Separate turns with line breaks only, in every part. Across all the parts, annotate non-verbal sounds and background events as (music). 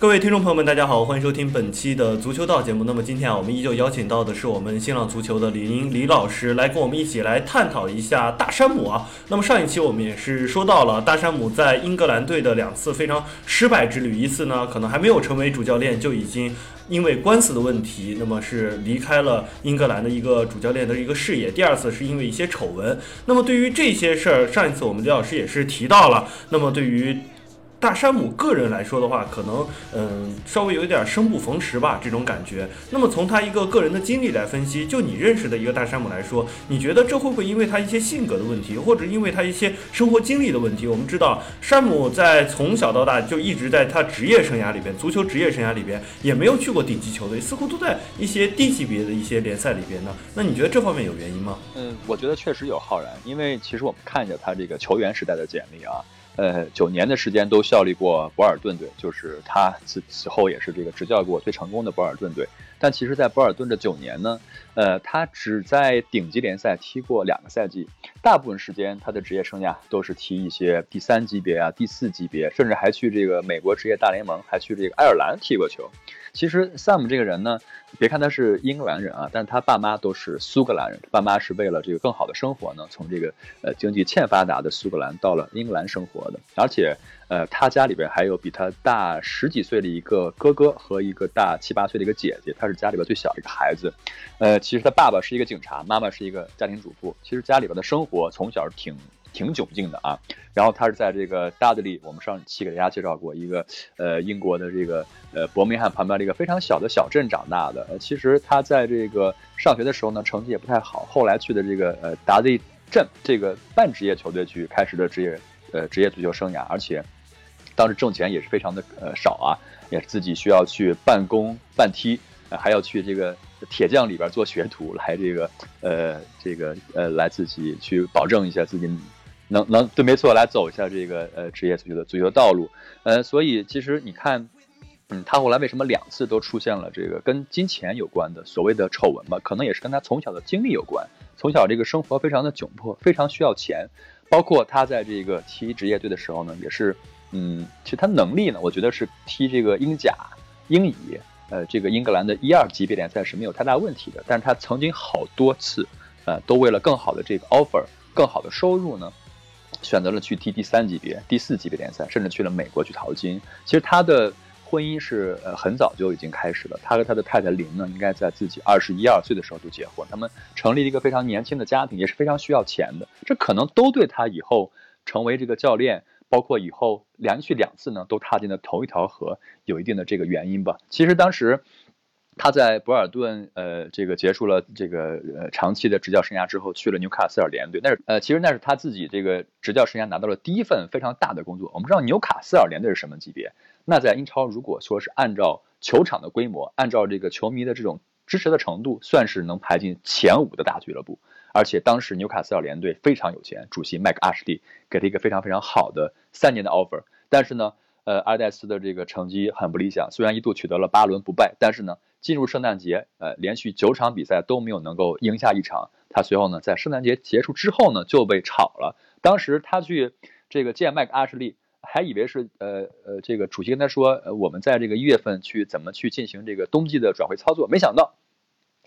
各位听众朋友们，大家好，欢迎收听本期的足球道节目。那么今天啊，我们依旧邀请到的是我们新浪足球的李宁李老师，来跟我们一起来探讨一下大山姆啊。那么上一期我们也是说到了大山姆在英格兰队的两次非常失败之旅，一次呢可能还没有成为主教练就已经因为官司的问题，那么是离开了英格兰的一个主教练的一个视野。第二次是因为一些丑闻。那么对于这些事儿，上一次我们李老师也是提到了。那么对于大山姆个人来说的话，可能嗯稍微有一点生不逢时吧，这种感觉。那么从他一个个人的经历来分析，就你认识的一个大山姆来说，你觉得这会不会因为他一些性格的问题，或者因为他一些生活经历的问题？我们知道，山姆在从小到大就一直在他职业生涯里边，足球职业生涯里边也没有去过顶级球队，似乎都在一些低级别的一些联赛里边呢。那你觉得这方面有原因吗？
嗯，我觉得确实有浩然，因为其实我们看着他这个球员时代的简历啊。呃，九年的时间都效力过博尔顿队，就是他此此后也是这个执教过最成功的博尔顿队。但其实，在博尔顿这九年呢，呃，他只在顶级联赛踢过两个赛季，大部分时间他的职业生涯都是踢一些第三级别啊、第四级别，甚至还去这个美国职业大联盟，还去这个爱尔兰踢过球。其实，Sam 这个人呢，别看他是英格兰人啊，但他爸妈都是苏格兰人，爸妈是为了这个更好的生活呢，从这个呃经济欠发达的苏格兰到了英格兰生活的，而且。呃，他家里边还有比他大十几岁的一个哥哥和一个大七八岁的一个姐姐，他是家里边最小的一个孩子。呃，其实他爸爸是一个警察，妈妈是一个家庭主妇。其实家里边的生活从小挺挺窘境的啊。然后他是在这个达德利，我们上期给大家介绍过一个呃英国的这个呃伯明翰旁边的一个非常小的小镇长大的。其实他在这个上学的时候呢，成绩也不太好，后来去的这个呃达德利镇这个半职业球队去开始的职业呃职业足球生涯，而且。当时挣钱也是非常的呃少啊，也是自己需要去半工半踢，还要去这个铁匠里边做学徒来这个呃这个呃来自己去保证一下自己能能对没错来走一下这个呃职业足球的足球道路，呃所以其实你看，嗯他后来为什么两次都出现了这个跟金钱有关的所谓的丑闻吧？可能也是跟他从小的经历有关，从小这个生活非常的窘迫，非常需要钱，包括他在这个踢职业队的时候呢，也是。嗯，其实他能力呢，我觉得是踢这个英甲、英乙，呃，这个英格兰的一二级别联赛是没有太大问题的。但是他曾经好多次，呃，都为了更好的这个 offer、更好的收入呢，选择了去踢第三级别、第四级别联赛，甚至去了美国去淘金。其实他的婚姻是呃很早就已经开始了，他和他的太太林呢，应该在自己二十一二岁的时候就结婚，他们成立了一个非常年轻的家庭，也是非常需要钱的。这可能都对他以后成为这个教练。包括以后连续两次呢，都踏进了头一条河，有一定的这个原因吧。其实当时他在博尔顿，呃，这个结束了这个呃长期的执教生涯之后，去了纽卡斯尔联队。那是呃，其实那是他自己这个执教生涯拿到了第一份非常大的工作。我们知道纽卡斯尔联队是什么级别？那在英超，如果说是按照球场的规模，按照这个球迷的这种支持的程度，算是能排进前五的大俱乐部。而且当时纽卡斯尔联队非常有钱，主席麦克阿什利给了一个非常非常好的三年的 offer。但是呢，呃，阿尔戴斯的这个成绩很不理想，虽然一度取得了八轮不败，但是呢，进入圣诞节，呃，连续九场比赛都没有能够赢下一场。他随后呢，在圣诞节结束之后呢，就被炒了。当时他去这个见麦克阿什利，还以为是呃呃这个主席跟他说，呃，我们在这个一月份去怎么去进行这个冬季的转会操作，没想到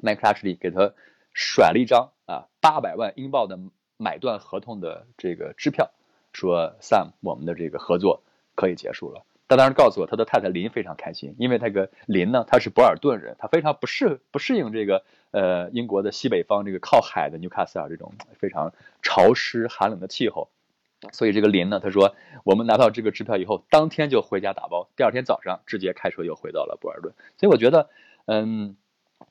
麦克阿什利给他。甩了一张啊八百万英镑的买断合同的这个支票，说 Sam 我们的这个合作可以结束了。他当时告诉我，他的太太林非常开心，因为那个林呢，他是博尔顿人，他非常不适不适应这个呃英国的西北方这个靠海的纽卡斯尔这种非常潮湿寒冷的气候，所以这个林呢，他说我们拿到这个支票以后，当天就回家打包，第二天早上直接开车又回到了博尔顿。所以我觉得，嗯。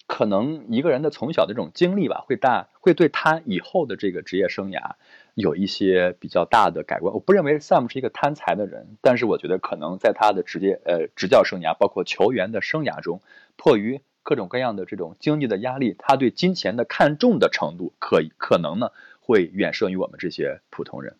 可能一个人的从小的这种经历吧，会大会对他以后的这个职业生涯，有一些比较大的改观。我不认为 Sam 是一个贪财的人，但是我觉得可能在他的职业呃执教生涯，包括球员的生涯中，迫于各种各样的这种经济的压力，他对金钱的看重的程度，可可能呢会远胜于我们这些普通人。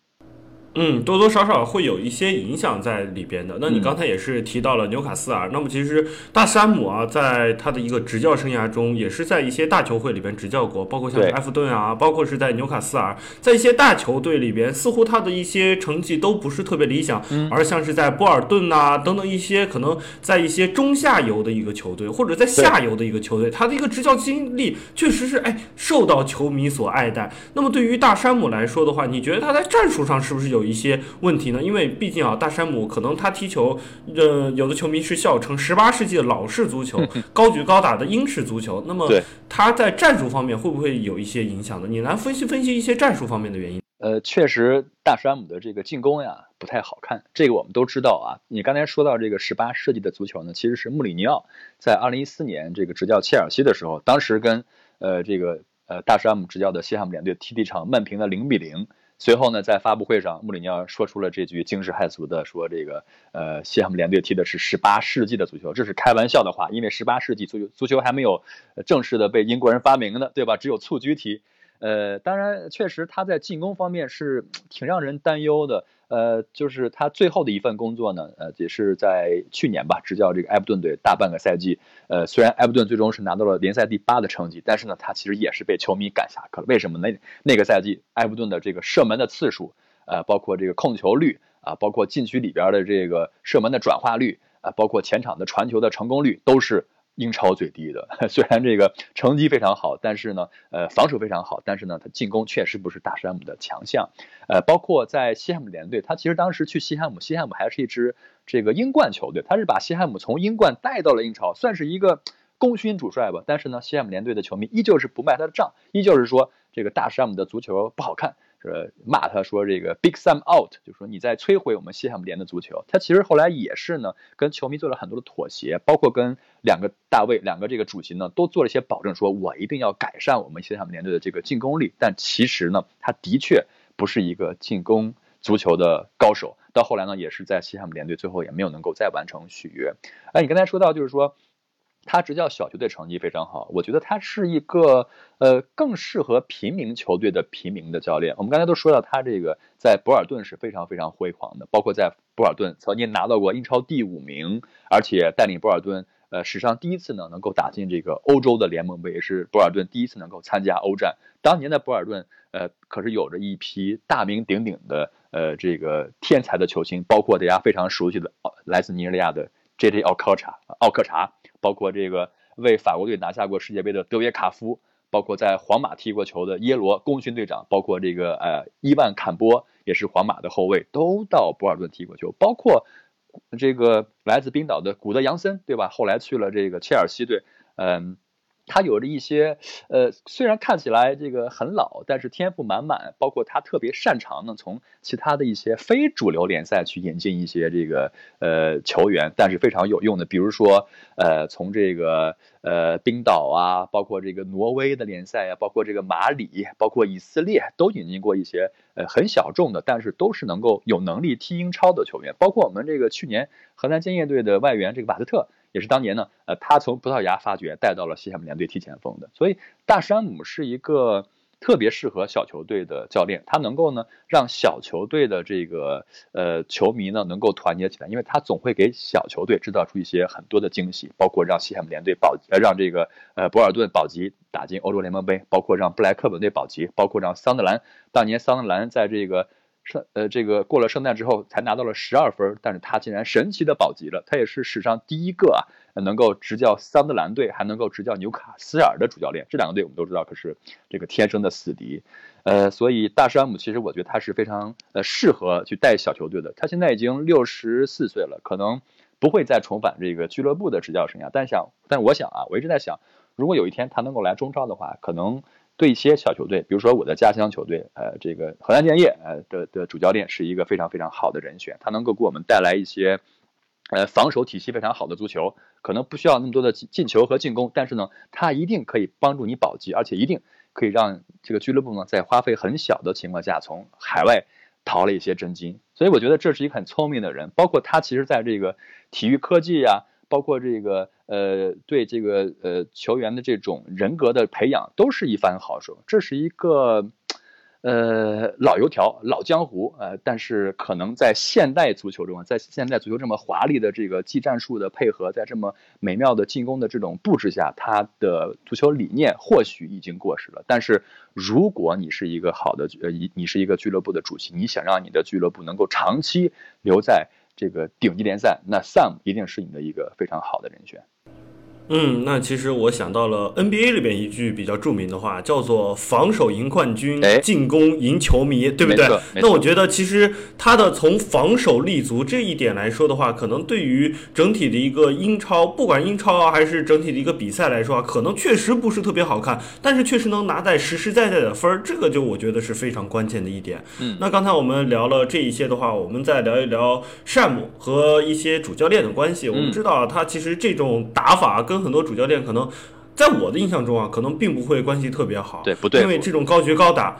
嗯，多多少少会有一些影响在里边的。那你刚才也是提到了纽卡斯尔，那么其实大山姆啊，在他的一个执教生涯中，也是在一些大球会里边执教过，包括像埃弗顿啊，包括是在纽卡斯尔，在一些大球队里边，似乎他的一些成绩都不是特别理想，而像是在波尔顿呐等等一些可能在一些中下游的一个球队，或者在下游的一个球队，他的一个执教经历确实是哎受到球迷所爱戴。那么对于大山姆来说的话，你觉得他在战术上是不是有？一些问题呢，因为毕竟啊，大山姆可能他踢球，呃，有的球迷是笑称十八世纪的老式足球，高举高打的英式足球。那么他在战术方面会不会有一些影响呢？你来分析分析一些战术方面的原因。
呃，确实，大山姆的这个进攻呀不太好看，这个我们都知道啊。你刚才说到这个十八世纪的足球呢，其实是穆里尼奥在二零一四年这个执教切尔西的时候，当时跟呃这个呃大山姆执教的西汉姆联队踢了一场曼平的零比零。随后呢，在发布会上，穆里尼奥说出了这句惊世骇俗的说：“这个，呃，西汉姆联队踢的是十八世纪的足球，这是开玩笑的话，因为十八世纪足球足球还没有正式的被英国人发明呢，对吧？只有蹴鞠踢。呃，当然，确实他在进攻方面是挺让人担忧的。”呃，就是他最后的一份工作呢，呃，也是在去年吧，执教这个埃弗顿队大半个赛季。呃，虽然埃弗顿最终是拿到了联赛第八的成绩，但是呢，他其实也是被球迷赶下课了。为什么？那那个赛季埃弗顿的这个射门的次数，呃，包括这个控球率啊，包括禁区里边的这个射门的转化率啊，包括前场的传球的成功率，都是。英超最低的，(laughs) 虽然这个成绩非常好，但是呢，呃，防守非常好，但是呢，他进攻确实不是大山姆的强项。呃，包括在西汉姆联队，他其实当时去西汉姆，西汉姆还是一支这个英冠球队，他是把西汉姆从英冠带到了英超，算是一个功勋主帅吧。但是呢，西汉姆联队的球迷依旧是不卖他的账，依旧是说这个大山姆的足球不好看。是骂他说这个 Big Sam out，就说你在摧毁我们西汉姆联的足球。他其实后来也是呢，跟球迷做了很多的妥协，包括跟两个大卫、两个这个主席呢，都做了一些保证，说我一定要改善我们西汉姆联队的这个进攻力。但其实呢，他的确不是一个进攻足球的高手。到后来呢，也是在西汉姆联队最后也没有能够再完成续约。哎，你刚才说到就是说。他执教小球队成绩非常好，我觉得他是一个呃更适合平民球队的平民的教练。我们刚才都说到他这个在博尔顿是非常非常辉煌的，包括在博尔顿曾经拿到过英超第五名，而且带领博尔顿呃史上第一次呢能够打进这个欧洲的联盟杯，也是博尔顿第一次能够参加欧战。当年的博尔顿呃可是有着一批大名鼎鼎的呃这个天才的球星，包括大家非常熟悉的来自尼日利亚的 J.J. 奥克查奥克查。包括这个为法国队拿下过世界杯的德约卡夫，包括在皇马踢过球的耶罗功勋队长，包括这个呃伊万坎波也是皇马的后卫，都到博尔顿踢过球。包括这个来自冰岛的古德扬森，对吧？后来去了这个切尔西队，嗯。他有着一些，呃，虽然看起来这个很老，但是天赋满满。包括他特别擅长呢，从其他的一些非主流联赛去引进一些这个呃球员，但是非常有用的。比如说，呃，从这个呃冰岛啊，包括这个挪威的联赛啊，包括这个马里，包括以色列，都引进过一些呃很小众的，但是都是能够有能力踢英超的球员。包括我们这个去年河南建业队的外援这个瓦特特。也是当年呢，呃，他从葡萄牙发掘带到了西汉姆联队踢前锋的，所以大山姆是一个特别适合小球队的教练，他能够呢让小球队的这个呃球迷呢能够团结起来，因为他总会给小球队制造出一些很多的惊喜，包括让西汉姆联队保呃让这个呃博尔顿保级打进欧洲联盟杯，包括让布莱克本队保级，包括让桑德兰当年桑德兰在这个。圣呃，这个过了圣诞之后才拿到了十二分，但是他竟然神奇的保级了。他也是史上第一个啊，能够执教桑德兰队，还能够执教纽卡斯尔的主教练。这两个队我们都知道，可是这个天生的死敌。呃，所以大山姆其实我觉得他是非常呃适合去带小球队的。他现在已经六十四岁了，可能不会再重返这个俱乐部的执教生涯。但想，但我想啊，我一直在想，如果有一天他能够来中超的话，可能。对一些小球队，比如说我的家乡球队，呃，这个河南建业，呃的的主教练是一个非常非常好的人选，他能够给我们带来一些，呃，防守体系非常好的足球，可能不需要那么多的进球和进攻，但是呢，他一定可以帮助你保级，而且一定。可以让这个俱乐部呢在花费很小的情况下从海外淘了一些真金。所以我觉得这是一个很聪明的人，包括他其实在这个体育科技呀，包括这个呃对这个呃球员的这种人格的培养都是一番好手。这是一个。呃，老油条、老江湖，呃，但是可能在现代足球中，在现代足球这么华丽的这个技战术的配合，在这么美妙的进攻的这种布置下，他的足球理念或许已经过时了。但是，如果你是一个好的呃，你你是一个俱乐部的主席，你想让你的俱乐部能够长期留在这个顶级联赛，那 Sam 一定是你的一个非常好的人选。
嗯，那其实我想到了 NBA 里边一句比较著名的话，叫做“防守赢冠军，进攻赢球迷”，对不对？那我觉得其实他的从防守立足这一点来说的话，可能对于整体的一个英超，不管英超啊还是整体的一个比赛来说啊，可能确实不是特别好看，但是确实能拿在实实在在的分儿，这个就我觉得是非常关键的一点。
嗯，
那刚才我们聊了这一些的话，我们再聊一聊山姆和一些主教练的关系。我们知道他其实这种打法跟很多主教练可能，在我的印象中啊，可能并不会关系特别好。
对，不对？
因为这种高举高打。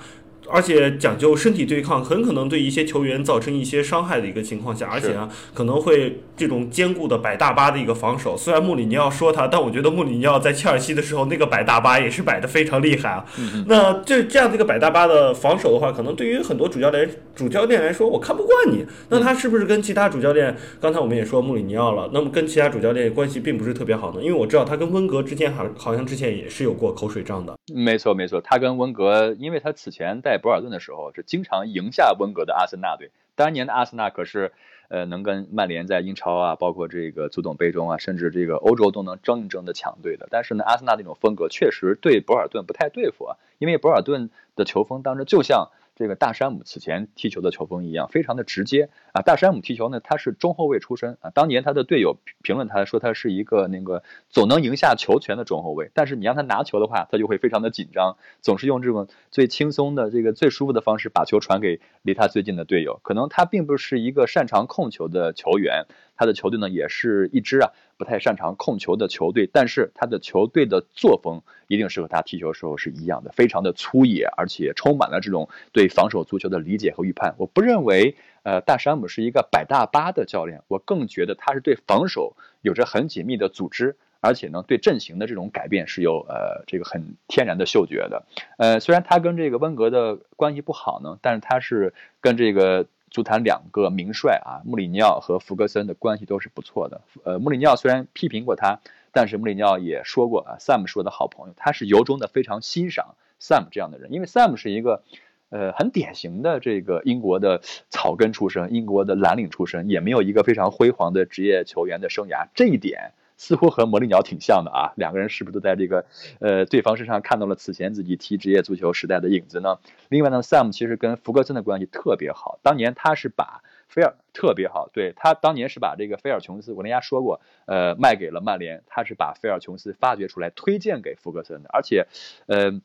而且讲究身体对抗，很可能对一些球员造成一些伤害的一个情况下，而且呢，可能会这种坚固的摆大巴的一个防守。虽然穆里尼奥说他，但我觉得穆里尼奥在切尔西的时候那个摆大巴也是摆的非常厉害啊。那这这样的一个摆大巴的防守的话，可能对于很多主教练主教练来说，我看不惯你。那他是不是跟其他主教练？刚才我们也说穆里尼奥了，那么跟其他主教练关系并不是特别好呢？因为我知道他跟温格之间好好像之前也是有过口水仗的。
没错没错，他跟温格，因为他此前博尔顿的时候是经常赢下温格的阿森纳队。当年的阿森纳可是，呃，能跟曼联在英超啊，包括这个足总杯中啊，甚至这个欧洲都能争一争的强队的。但是呢，阿森纳那种风格确实对博尔顿不太对付啊，因为博尔顿的球风当时就像。这个大山姆此前踢球的球风一样，非常的直接啊。大山姆踢球呢，他是中后卫出身啊。当年他的队友评论他说他是一个那个总能赢下球权的中后卫，但是你让他拿球的话，他就会非常的紧张，总是用这种最轻松的这个最舒服的方式把球传给离他最近的队友。可能他并不是一个擅长控球的球员。他的球队呢，也是一支啊不太擅长控球的球队，但是他的球队的作风一定是和他踢球时候是一样的，非常的粗野，而且充满了这种对防守足球的理解和预判。我不认为，呃，大山姆是一个摆大巴的教练，我更觉得他是对防守有着很紧密的组织，而且呢，对阵型的这种改变是有呃这个很天然的嗅觉的。呃，虽然他跟这个温格的关系不好呢，但是他是跟这个。足坛两个名帅啊，穆里尼奥和弗格森的关系都是不错的。呃，穆里尼奥虽然批评过他，但是穆里尼奥也说过啊，Sam 是我的好朋友，他是由衷的非常欣赏 Sam 这样的人，因为 Sam 是一个呃很典型的这个英国的草根出身，英国的蓝领出身，也没有一个非常辉煌的职业球员的生涯，这一点。似乎和魔力鸟挺像的啊，两个人是不是都在这个呃对方身上看到了此前自己踢职业足球时代的影子呢？另外呢，Sam 其实跟福格森的关系特别好，当年他是把菲尔特别好，对他当年是把这个菲尔琼斯，我跟大家说过，呃，卖给了曼联，他是把菲尔琼斯发掘出来推荐给福格森的，而且，呃，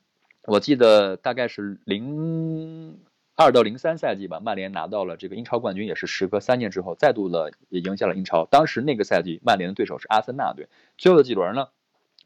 我记得大概是零。二到零三赛季吧，曼联拿到了这个英超冠军，也是时隔三年之后再度的也赢下了英超。当时那个赛季，曼联的对手是阿森纳队。最后的几轮呢，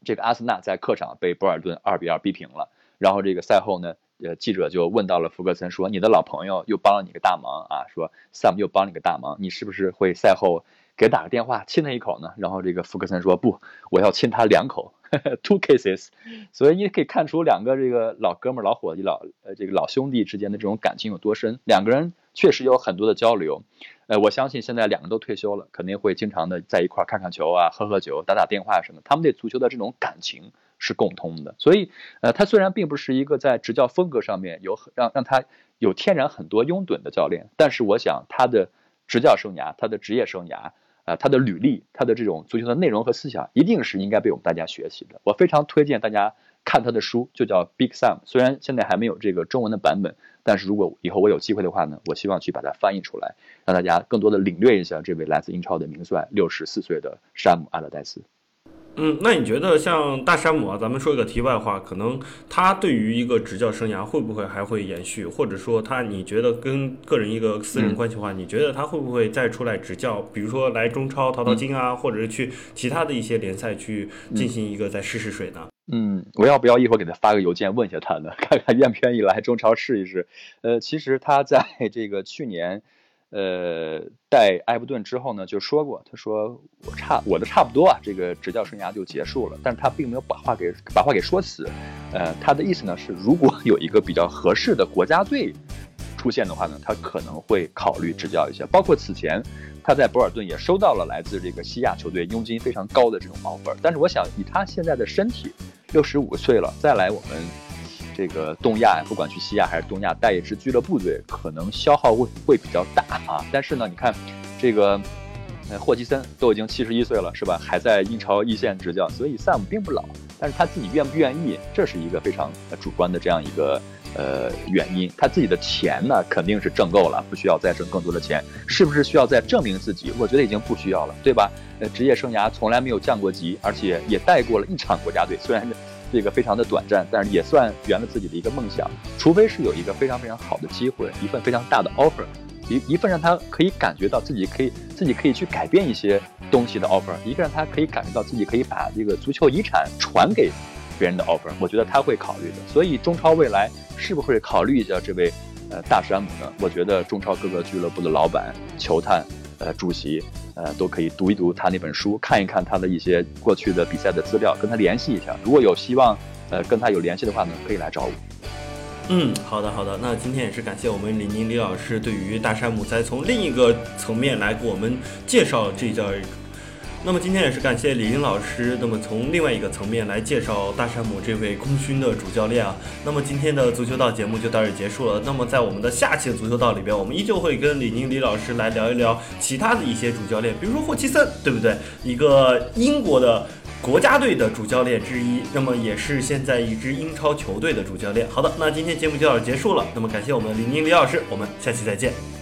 这个阿森纳在客场被博尔顿二比二逼平了。然后这个赛后呢，呃，记者就问到了福格森，说：“你的老朋友又帮了你个大忙啊，说 Sam 又帮你个大忙，你是不是会赛后给打个电话亲他一口呢？”然后这个福格森说：“不，我要亲他两口。” (laughs) Two cases，所以你可以看出两个这个老哥们、老伙计、老呃这个老兄弟之间的这种感情有多深。两个人确实有很多的交流，呃，我相信现在两个都退休了，肯定会经常的在一块儿看看球啊、喝喝酒、打打电话什么。他们对足球的这种感情是共通的。所以，呃，他虽然并不是一个在执教风格上面有让让他有天然很多拥趸的教练，但是我想他的执教生涯、他的职业生涯。啊，他的履历，他的这种足球的内容和思想，一定是应该被我们大家学习的。我非常推荐大家看他的书，就叫《Big Sam》。虽然现在还没有这个中文的版本，但是如果以后我有机会的话呢，我希望去把它翻译出来，让大家更多的领略一下这位来自英超的名帅，六十四岁的山姆·阿勒戴斯。
嗯，那你觉得像大山姆啊，咱们说一个题外话，可能他对于一个执教生涯会不会还会延续，或者说他你觉得跟个人一个私人关系的话，你觉得他会不会再出来执教，比如说来中超淘淘金啊，或者是去其他的一些联赛去进行一个再试试水呢？
嗯，我要不要一会儿给他发个邮件问一下他呢？(laughs) 看看愿不愿意来中超试一试？呃，其实他在这个去年，呃，带埃弗顿之后呢，就说过，他说我差我的差不多啊，这个执教生涯就结束了。但是他并没有把话给把话给说死。呃，他的意思呢是，如果有一个比较合适的国家队出现的话呢，他可能会考虑执教一下。包括此前他在博尔顿也收到了来自这个西亚球队佣金非常高的这种 offer。但是我想，以他现在的身体，六十五岁了，再来我们这个东亚，不管去西亚还是东亚带一支俱乐部队，可能消耗会会比较大啊。但是呢，你看这个呃霍奇森都已经七十一岁了，是吧？还在英超一线执教，所以萨姆并不老。但是他自己愿不愿意，这是一个非常主观的这样一个呃原因。他自己的钱呢，肯定是挣够了，不需要再挣更多的钱。是不是需要再证明自己？我觉得已经不需要了，对吧？呃，职业生涯从来没有降过级，而且也带过了一场国家队，虽然这个非常的短暂，但是也算圆了自己的一个梦想。除非是有一个非常非常好的机会，一份非常大的 offer，一一份让他可以感觉到自己可以自己可以去改变一些东西的 offer，一个让他可以感觉到自己可以把这个足球遗产传给别人的 offer，我觉得他会考虑的。所以中超未来是不是会考虑一下这位呃大山姆呢？我觉得中超各个俱乐部的老板、球探、呃主席。呃，都可以读一读他那本书，看一看他的一些过去的比赛的资料，跟他联系一下。如果有希望，呃，跟他有联系的话呢，可以来找我。
嗯，好的好的。那今天也是感谢我们李宁李老师对于大山姆再从另一个层面来给我们介绍这叫。那么今天也是感谢李宁老师，那么从另外一个层面来介绍大山姆这位功勋的主教练啊。那么今天的足球道节目就到这结束了。那么在我们的下期的足球道里边，我们依旧会跟李宁李老师来聊一聊其他的一些主教练，比如说霍奇森，对不对？一个英国的国家队的主教练之一，那么也是现在一支英超球队的主教练。好的，那今天节目就到这结束了。那么感谢我们李宁李老师，我们下期再见。